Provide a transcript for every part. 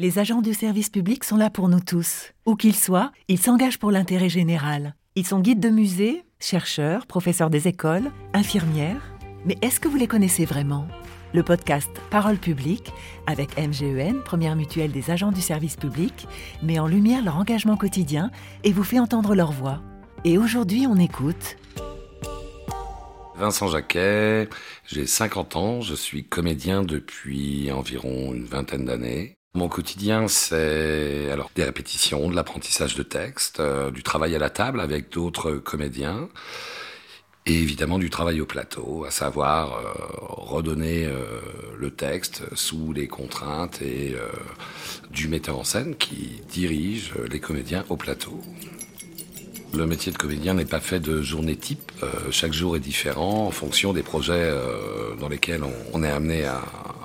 Les agents du service public sont là pour nous tous. Où qu'ils soient, ils s'engagent pour l'intérêt général. Ils sont guides de musée, chercheurs, professeurs des écoles, infirmières. Mais est-ce que vous les connaissez vraiment? Le podcast Parole publique, avec MGEN, première mutuelle des agents du service public, met en lumière leur engagement quotidien et vous fait entendre leur voix. Et aujourd'hui, on écoute Vincent Jacquet, j'ai 50 ans, je suis comédien depuis environ une vingtaine d'années. Mon quotidien, c'est alors des répétitions, de l'apprentissage de textes, euh, du travail à la table avec d'autres comédiens, et évidemment du travail au plateau, à savoir euh, redonner euh, le texte sous les contraintes du metteur en scène qui dirige les comédiens au plateau. Le métier de comédien n'est pas fait de journée type. chaque jour est différent en fonction des projets dans lesquels on est amené à,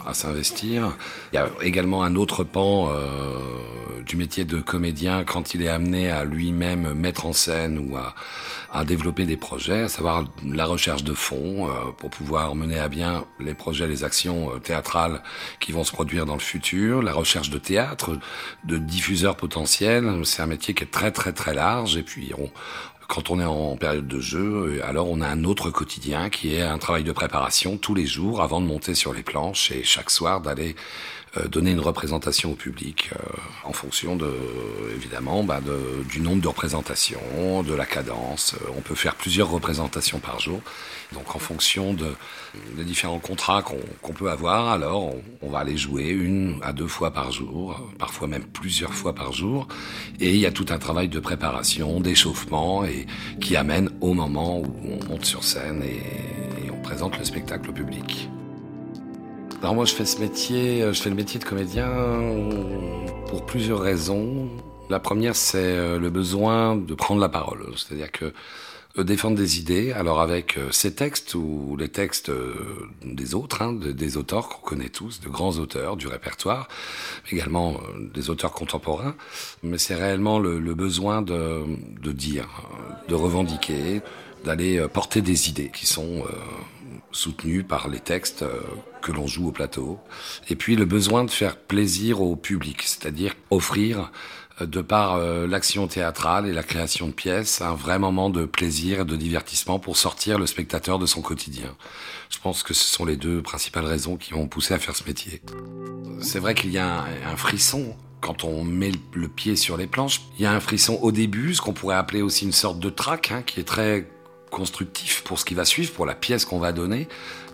à s'investir. Il y a également un autre pan euh, du métier de comédien quand il est amené à lui-même mettre en scène ou à, à, développer des projets, à savoir la recherche de fonds euh, pour pouvoir mener à bien les projets, les actions euh, théâtrales qui vont se produire dans le futur, la recherche de théâtre, de diffuseurs potentiels. C'est un métier qui est très très très large et puis on, quand on est en période de jeu, alors on a un autre quotidien qui est un travail de préparation tous les jours avant de monter sur les planches et chaque soir d'aller euh, donner une représentation au public euh, en fonction de évidemment bah, de, du nombre de représentations, de la cadence. Euh, on peut faire plusieurs représentations par jour. Donc en fonction de, des différents contrats qu'on peut avoir, alors on, va aller jouer une à deux fois par jour, parfois même plusieurs fois par jour. Et il y a tout un travail de préparation, d'échauffement et qui amène au moment où on monte sur scène et on présente le spectacle au public. Alors moi je fais ce métier, euh, je fais le métier de comédien pour plusieurs raisons. La première c'est euh, le besoin de prendre la parole, c'est-à-dire que euh, défendre des idées, alors avec ces textes ou les textes des autres, hein, des auteurs qu'on connaît tous, de grands auteurs du répertoire, également des auteurs contemporains, mais c'est réellement le, le besoin de, de, dire, de revendiquer, d'aller porter des idées qui sont soutenu par les textes euh, que l'on joue au plateau. Et puis le besoin de faire plaisir au public, c'est-à-dire offrir, euh, de par euh, l'action théâtrale et la création de pièces, un vrai moment de plaisir et de divertissement pour sortir le spectateur de son quotidien. Je pense que ce sont les deux principales raisons qui m'ont poussé à faire ce métier. C'est vrai qu'il y a un, frisson quand on met le pied sur les planches. Il y a un frisson au début, ce qu'on pourrait appeler aussi une sorte de trac, hein, qui est très constructif pour ce qui va suivre, pour la pièce qu'on va donner,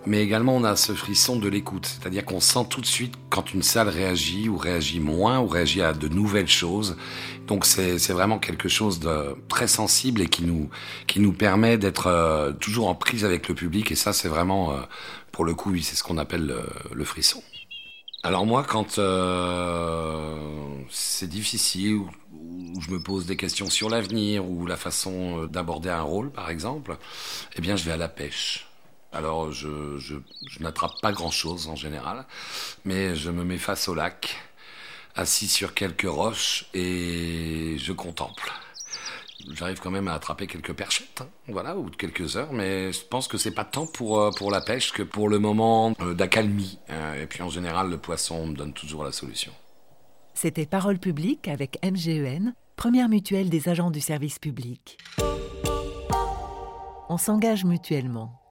mais également on a ce frisson de l'écoute, c'est-à-dire qu'on sent tout de suite quand une salle réagit ou réagit moins ou réagit à de nouvelles choses. Donc c'est vraiment quelque chose de très sensible et qui nous qui nous permet d'être euh, toujours en prise avec le public et ça c'est vraiment euh, pour le coup oui, c'est ce qu'on appelle le, le, frisson. Alors moi quand euh, c'est difficile où je me pose des questions sur l'avenir ou la façon euh, d'aborder un rôle, par exemple, eh bien, je vais à la pêche. Alors, je, n'attrape pas grand-chose en général, mais je me mets face au lac, assis sur quelques roches, et je contemple. J'arrive quand même à attraper quelques perchettes, hein, voilà, ou quelques heures, mais je pense que c'est pas tant pour, euh, pour la pêche que pour le moment euh, d'accalmie. Hein. et puis en général, le poisson me donne toujours la solution. C'était Parole publique avec MGEN, première mutuelle des agents du service public. On s'engage mutuellement.